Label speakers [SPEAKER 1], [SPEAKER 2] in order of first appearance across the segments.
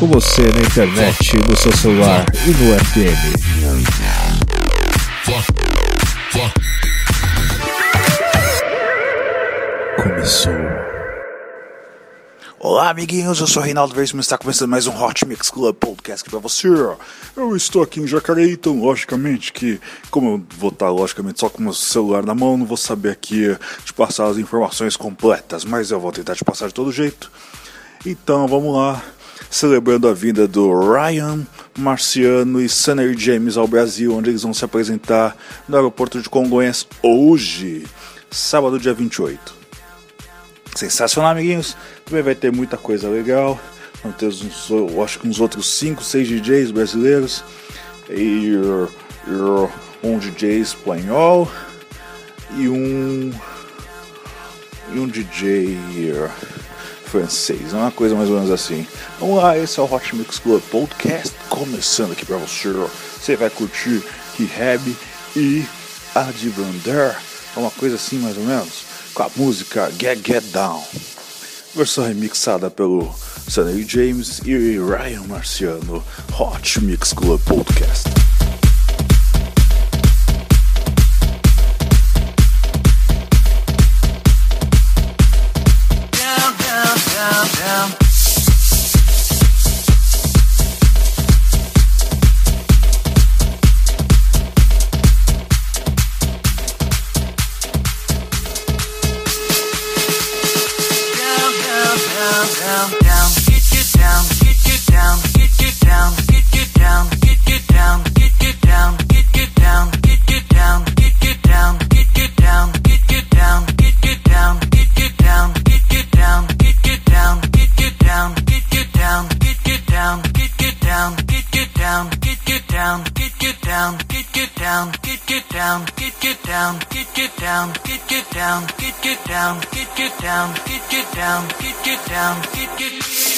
[SPEAKER 1] Com você na internet, no seu celular e no FM. Começou.
[SPEAKER 2] Olá, amiguinhos, eu sou o Reinaldo Veríssimo e está começando mais um Hot Mix Club Podcast aqui pra você. Eu estou aqui em Jacareí, então, logicamente, que, como eu vou estar, logicamente, só com o meu celular na mão, não vou saber aqui te passar as informações completas, mas eu vou tentar te passar de todo jeito. Então, vamos lá, celebrando a vinda do Ryan Marciano e Sunny James ao Brasil, onde eles vão se apresentar no aeroporto de Congonhas hoje, sábado, dia 28. Sensacional, amiguinhos. Também vai ter muita coisa legal. Vamos ter uns, eu acho que uns outros 5, 6 DJs brasileiros. E, e um DJ espanhol. E um. E um DJ francês. Uma coisa mais ou menos assim. Vamos lá, esse é o Hot Mix Club Podcast. Começando aqui pra você. Você vai curtir Rehab e Advander. É uma coisa assim mais ou menos com a música Get Get Down, versão remixada pelo Sunny James e Ryan Marciano, Hot Mix Club Podcast.
[SPEAKER 3] Get you down, get you down, get you down, get you down, get you down, get you down,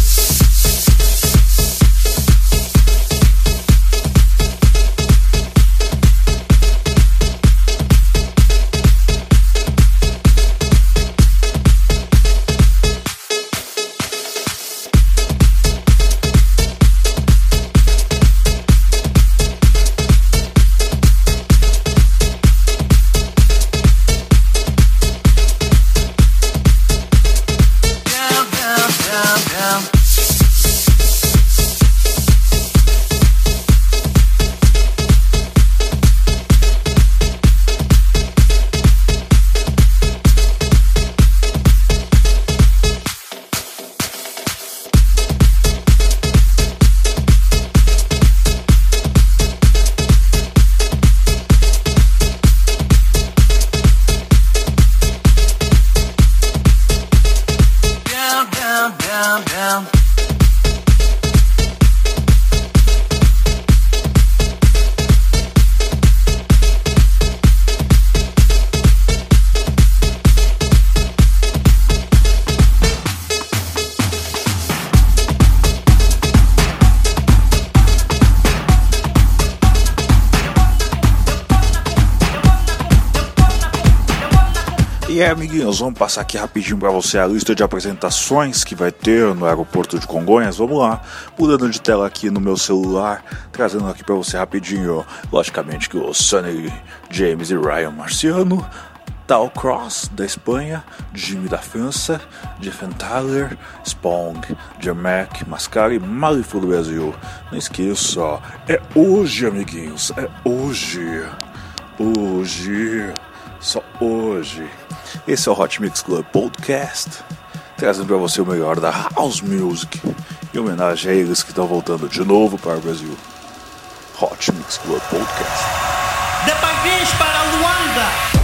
[SPEAKER 2] Amiguinhos, vamos passar aqui rapidinho para você a lista de apresentações que vai ter no aeroporto de Congonhas. Vamos lá, mudando de tela aqui no meu celular, trazendo aqui para você rapidinho. Logicamente que o Sunny James e Ryan Marciano, Tal Cross da Espanha, Jimmy da França, Jeff Tyler, Spong, Jermac, Mascari, Malifu do Brasil. Não esqueça, é hoje, amiguinhos, é hoje. Hoje, só hoje. Esse é o Hot Mix Club Podcast, trazendo para você o melhor da House Music, em homenagem a eles que estão voltando de novo para o Brasil. Hot Mix Club Podcast.
[SPEAKER 4] De parabéns para Luanda!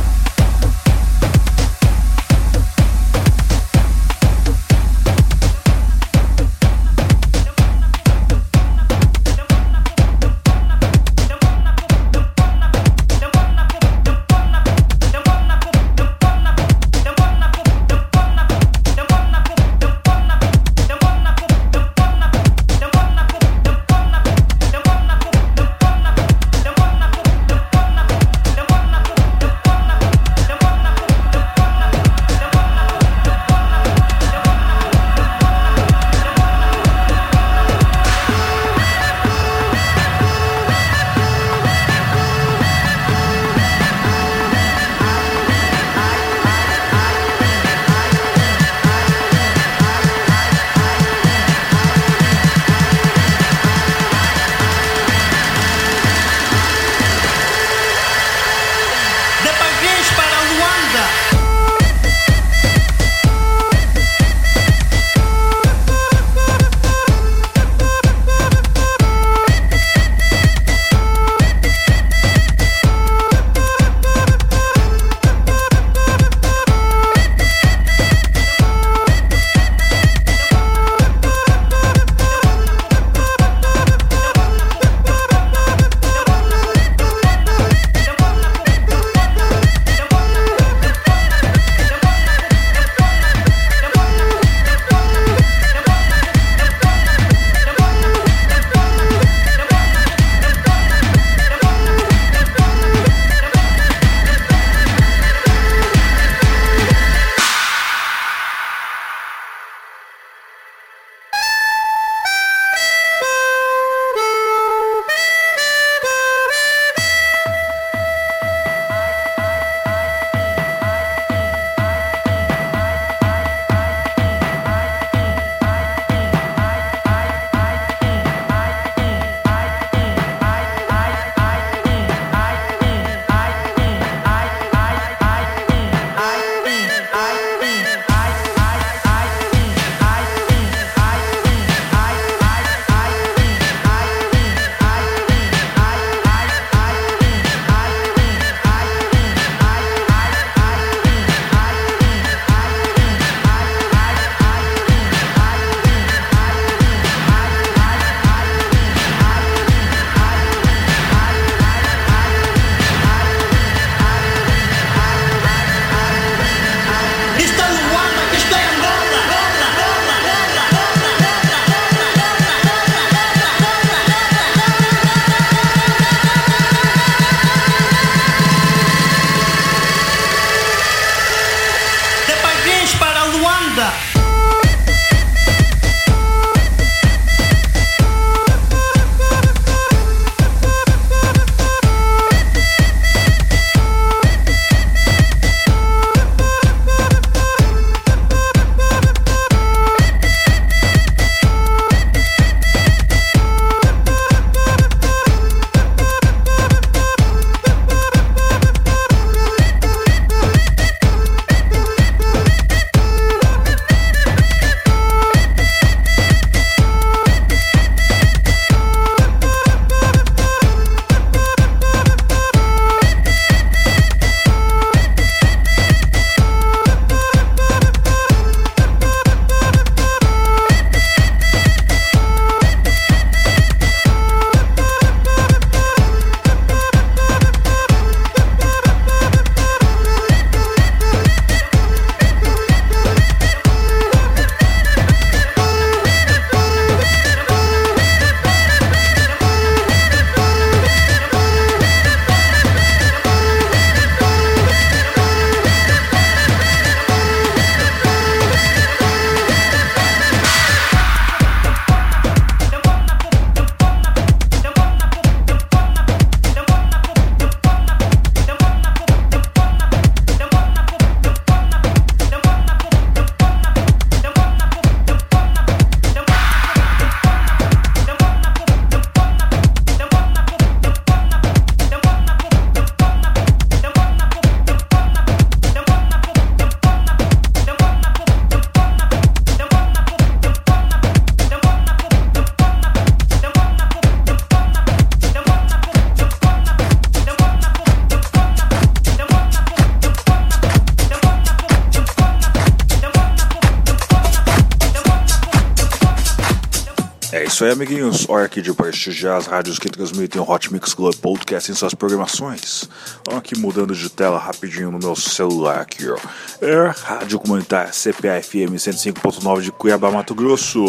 [SPEAKER 2] Amiguinhos. Hora aqui de prestigiar as rádios que transmitem o Hot Mix Club Podcast em suas programações. Vamos aqui mudando de tela rapidinho no meu celular aqui, ó. É Rádio Comunitária CPA-FM 105.9 de Cuiabá, Mato Grosso.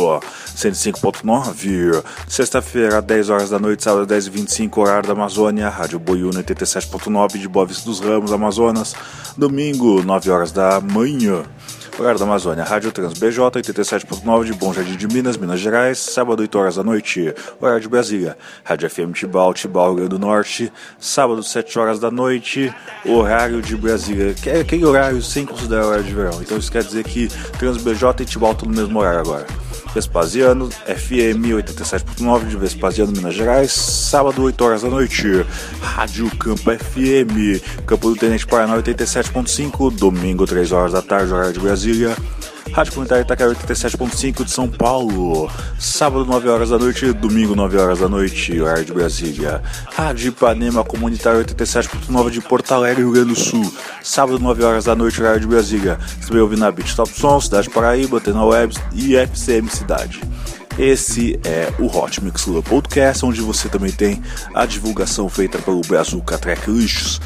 [SPEAKER 2] 105.9. Sexta-feira, 10 horas da noite, sábado 10h25, horário da Amazônia. Rádio Boiúna 87.9 de Boa Vista dos Ramos, Amazonas. Domingo, 9 horas da manhã. Horário da Amazônia, Rádio Trans BJ 87.9 de Bom Jardim de Minas, Minas Gerais, sábado 8 horas da noite. Horário de Brasília, Rádio FM Tibau, Tibau, Rio Grande do Norte, sábado 7 horas da noite, horário de Brasília, que é aquele horário sem considerar horário de verão. Então isso quer dizer que Trans BJ e Tibau estão no mesmo horário agora. Vespasiano, FM 87.9 de Vespasiano, Minas Gerais, sábado 8 horas da noite. Rádio Campo FM, Campo do Tenente Paraná 87.5, domingo 3 horas da tarde, horário de Brasília. Rádio Comunitária Itaquera 87.5 de São Paulo, sábado 9 horas da noite, domingo 9 horas da noite, horário de Brasília. Rádio Ipanema Comunitária 87.9 de Porto Alegre, Rio Grande do Sul, sábado 9 horas da noite, horário de Brasília. Você também ouvindo na Beat Top Som, Cidade Paraíba, Tena Web e FCM Cidade. Esse é o Hot Mix Club Podcast, onde você também tem a divulgação feita pelo Brazuca Track Lixos.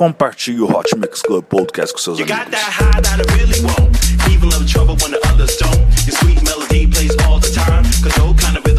[SPEAKER 2] Compartilhe o Hot Mix Club Podcast com seus
[SPEAKER 4] You got
[SPEAKER 2] amigos.
[SPEAKER 4] that high that I really want. Even little trouble when the others don't. Your sweet melody plays all the time. Cause kind of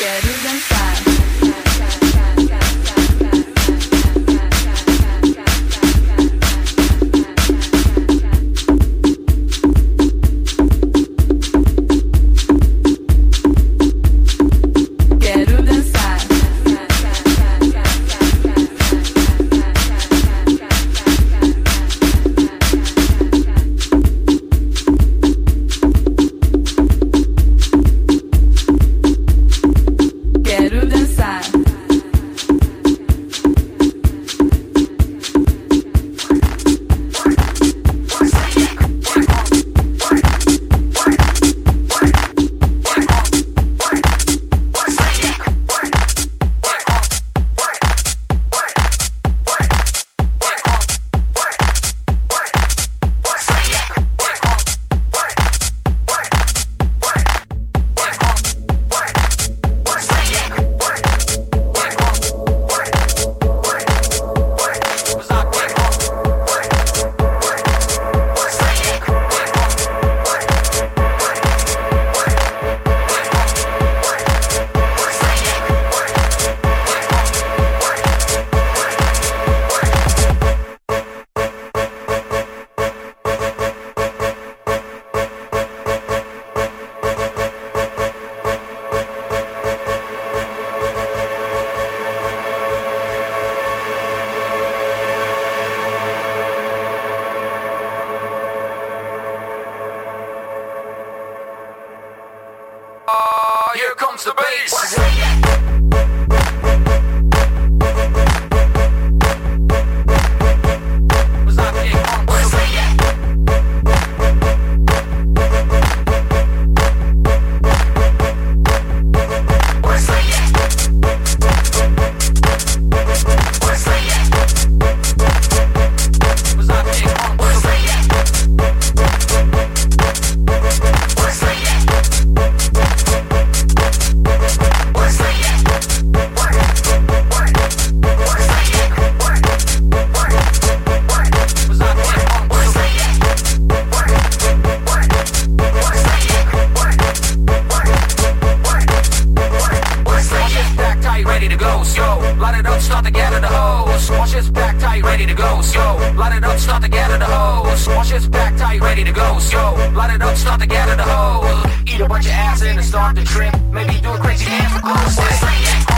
[SPEAKER 4] get it inside. The bass.
[SPEAKER 5] Light it up, start to gather the hose. Wash shit's back, tight, ready to go. So, light it up, start to gather the hose. Eat a bunch of ass and start to trip. Maybe do a crazy dance for close.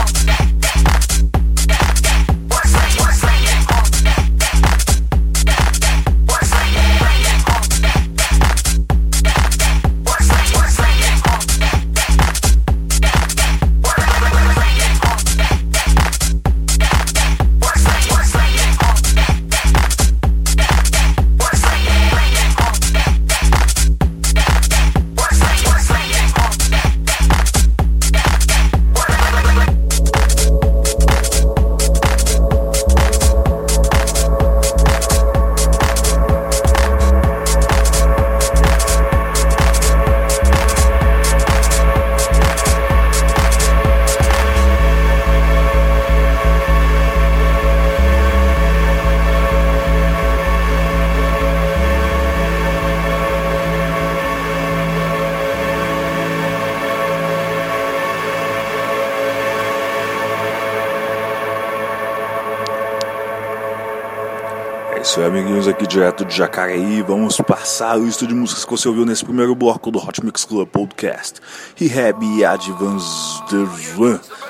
[SPEAKER 2] Direto de Jacareí. Vamos passar o lista de músicas que você ouviu nesse primeiro bloco do Hot Mix Club Podcast. Rehab e Advance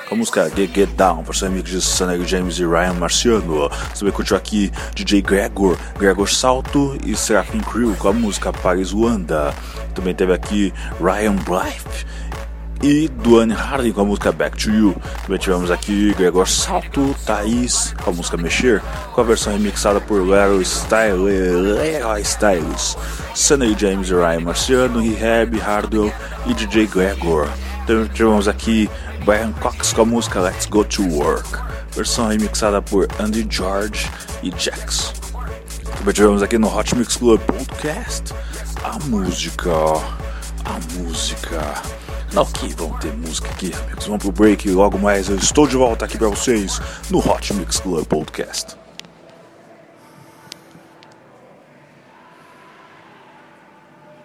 [SPEAKER 2] com a música Get, Get Down, versão remix de Sunny James e Ryan Marciano. Você curtiu aqui DJ Gregor, Gregor Salto e Serafim Crew com a música Paris Luanda. Também teve aqui Ryan Blythe e Duane Hardy com a música Back to You. Também tivemos aqui Gregor Salto, Thaís com a música Mexer, com a versão remixada por Leroy Styles, Sunny James Ryan Marciano, Rehab, Hardwell e DJ Gregor. Também tivemos aqui Brian Cox com a música Let's Go to Work, versão remixada por Andy George e Jax. Também tivemos aqui no Hot Mix Club Podcast a música, a música. Ok, vamos ter música aqui, amigos. Vamos pro break e logo mais eu estou de volta aqui para vocês no Hot Mix Club Podcast.